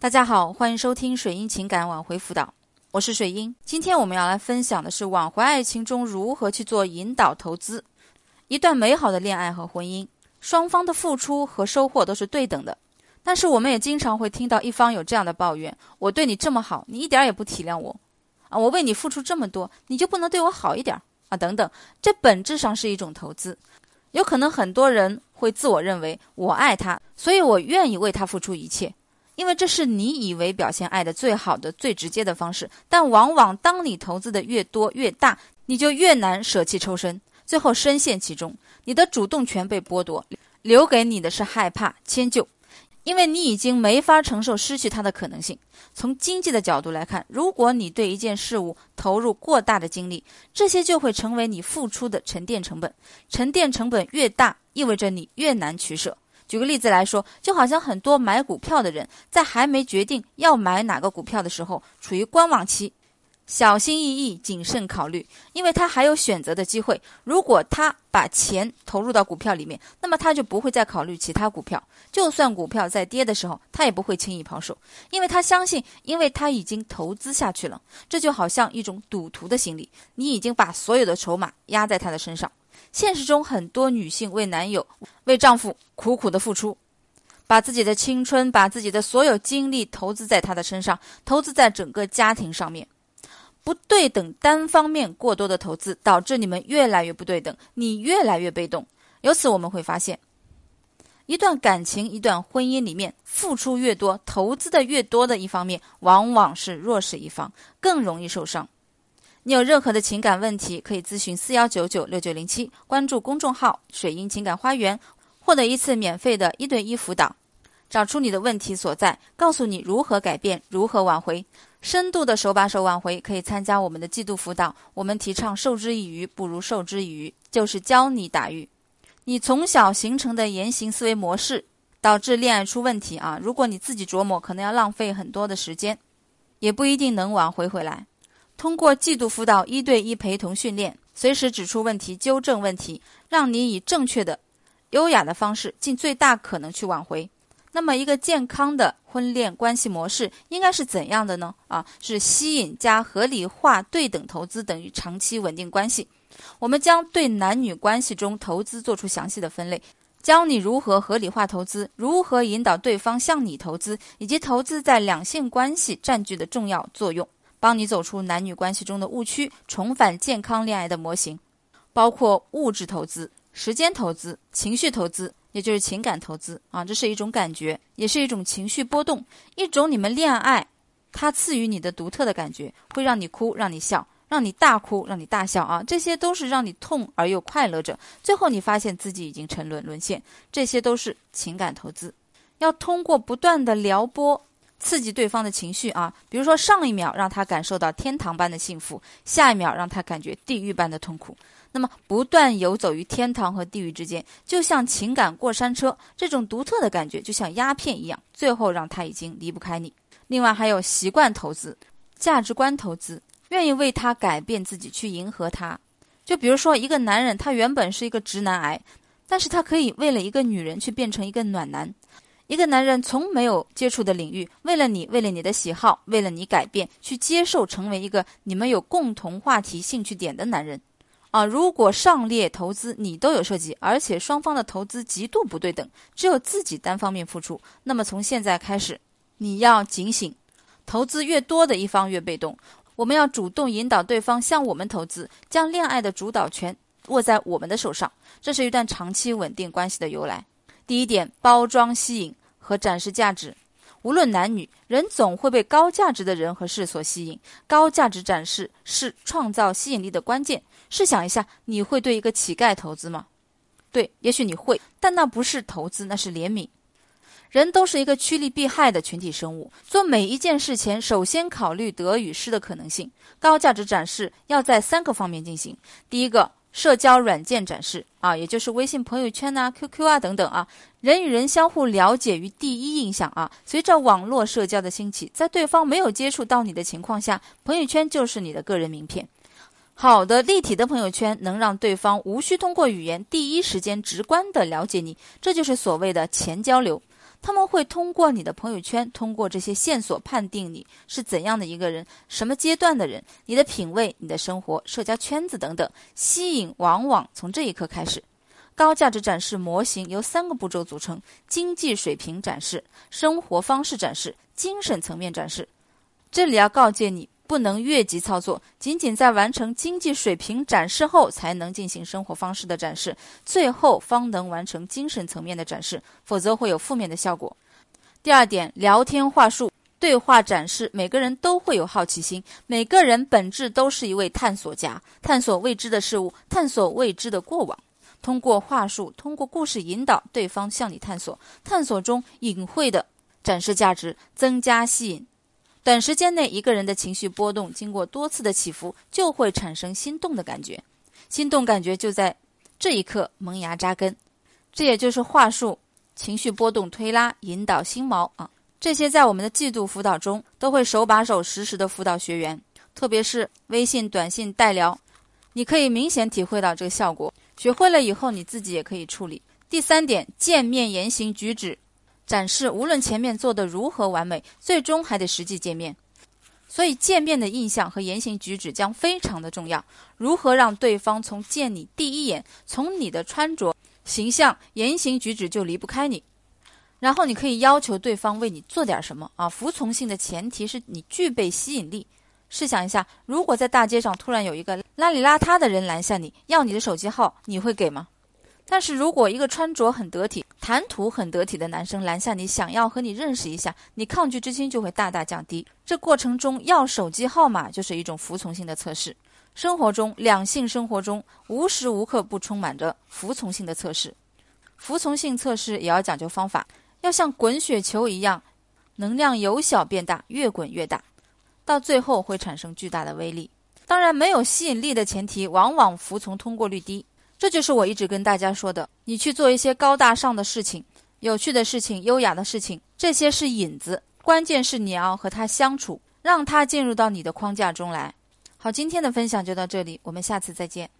大家好，欢迎收听水英情感挽回辅导，我是水英。今天我们要来分享的是挽回爱情中如何去做引导投资。一段美好的恋爱和婚姻，双方的付出和收获都是对等的。但是我们也经常会听到一方有这样的抱怨：我对你这么好，你一点也不体谅我啊！我为你付出这么多，你就不能对我好一点啊？等等，这本质上是一种投资。有可能很多人会自我认为我爱他，所以我愿意为他付出一切。因为这是你以为表现爱的最好的、最直接的方式，但往往当你投资的越多越大，你就越难舍弃抽身，最后深陷其中，你的主动权被剥夺，留给你的是害怕、迁就，因为你已经没法承受失去它的可能性。从经济的角度来看，如果你对一件事物投入过大的精力，这些就会成为你付出的沉淀成本，沉淀成本越大，意味着你越难取舍。举个例子来说，就好像很多买股票的人，在还没决定要买哪个股票的时候，处于观望期，小心翼翼、谨慎考虑，因为他还有选择的机会。如果他把钱投入到股票里面，那么他就不会再考虑其他股票。就算股票在跌的时候，他也不会轻易抛售，因为他相信，因为他已经投资下去了。这就好像一种赌徒的心理，你已经把所有的筹码压在他的身上。现实中，很多女性为男友、为丈夫苦苦的付出，把自己的青春、把自己的所有精力投资在他的身上，投资在整个家庭上面。不对等、单方面过多的投资，导致你们越来越不对等，你越来越被动。由此我们会发现，一段感情、一段婚姻里面，付出越多、投资的越多的一方面，往往是弱势一方，更容易受伤。你有任何的情感问题，可以咨询四幺九九六九零七，关注公众号“水英情感花园”，获得一次免费的一对一辅导，找出你的问题所在，告诉你如何改变，如何挽回，深度的手把手挽回。可以参加我们的季度辅导，我们提倡授之以鱼不如授之以渔，就是教你打鱼。你从小形成的言行思维模式，导致恋爱出问题啊！如果你自己琢磨，可能要浪费很多的时间，也不一定能挽回回来。通过季度辅导、一对一陪同训练，随时指出问题、纠正问题，让你以正确的、优雅的方式，尽最大可能去挽回。那么，一个健康的婚恋关系模式应该是怎样的呢？啊，是吸引加合理化对等投资等于长期稳定关系。我们将对男女关系中投资做出详细的分类，教你如何合理化投资，如何引导对方向你投资，以及投资在两性关系占据的重要作用。帮你走出男女关系中的误区，重返健康恋爱的模型，包括物质投资、时间投资、情绪投资，也就是情感投资啊，这是一种感觉，也是一种情绪波动，一种你们恋爱它赐予你的独特的感觉，会让你哭，让你笑，让你大哭，让你大笑啊，这些都是让你痛而又快乐着，最后你发现自己已经沉沦沦陷，这些都是情感投资，要通过不断的撩拨。刺激对方的情绪啊，比如说上一秒让他感受到天堂般的幸福，下一秒让他感觉地狱般的痛苦。那么不断游走于天堂和地狱之间，就像情感过山车，这种独特的感觉就像鸦片一样，最后让他已经离不开你。另外还有习惯投资、价值观投资，愿意为他改变自己去迎合他。就比如说一个男人，他原本是一个直男癌，但是他可以为了一个女人去变成一个暖男。一个男人从没有接触的领域，为了你，为了你的喜好，为了你改变，去接受，成为一个你们有共同话题、兴趣点的男人，啊！如果上列投资你都有涉及，而且双方的投资极度不对等，只有自己单方面付出，那么从现在开始，你要警醒，投资越多的一方越被动，我们要主动引导对方向我们投资，将恋爱的主导权握在我们的手上，这是一段长期稳定关系的由来。第一点，包装吸引。和展示价值，无论男女，人总会被高价值的人和事所吸引。高价值展示是创造吸引力的关键。试想一下，你会对一个乞丐投资吗？对，也许你会，但那不是投资，那是怜悯。人都是一个趋利避害的群体生物，做每一件事前，首先考虑得与失的可能性。高价值展示要在三个方面进行。第一个。社交软件展示啊，也就是微信朋友圈呐、QQ 啊等等啊，人与人相互了解于第一印象啊。随着网络社交的兴起，在对方没有接触到你的情况下，朋友圈就是你的个人名片。好的立体的朋友圈能让对方无需通过语言，第一时间直观的了解你，这就是所谓的前交流。他们会通过你的朋友圈，通过这些线索判定你是怎样的一个人，什么阶段的人，你的品味、你的生活、社交圈子等等，吸引往往从这一刻开始。高价值展示模型由三个步骤组成：经济水平展示、生活方式展示、精神层面展示。这里要告诫你，不能越级操作，仅仅在完成经济水平展示后，才能进行生活方式的展示，最后方能完成精神层面的展示，否则会有负面的效果。第二点，聊天话术、对话展示，每个人都会有好奇心，每个人本质都是一位探索家，探索未知的事物，探索未知的过往。通过话术，通过故事引导对方向你探索，探索中隐晦的展示价值，增加吸引。短时间内，一个人的情绪波动经过多次的起伏，就会产生心动的感觉，心动感觉就在这一刻萌芽扎根。这也就是话术、情绪波动推拉、引导心锚啊，这些在我们的季度辅导中都会手把手实时的辅导学员，特别是微信短信代聊，你可以明显体会到这个效果。学会了以后，你自己也可以处理。第三点，见面言行举止展示，无论前面做的如何完美，最终还得实际见面。所以，见面的印象和言行举止将非常的重要。如何让对方从见你第一眼，从你的穿着、形象、言行举止就离不开你？然后，你可以要求对方为你做点什么啊？服从性的前提是你具备吸引力。试想一下，如果在大街上突然有一个邋里邋遢的人拦下你，要你的手机号，你会给吗？但是如果一个穿着很得体、谈吐很得体的男生拦下你，想要和你认识一下，你抗拒之心就会大大降低。这过程中要手机号码就是一种服从性的测试。生活中，两性生活中无时无刻不充满着服从性的测试。服从性测试也要讲究方法，要像滚雪球一样，能量由小变大，越滚越大。到最后会产生巨大的威力。当然，没有吸引力的前提，往往服从通过率低。这就是我一直跟大家说的：你去做一些高大上的事情、有趣的事情、优雅的事情，这些是引子，关键是你要和他相处，让他进入到你的框架中来。好，今天的分享就到这里，我们下次再见。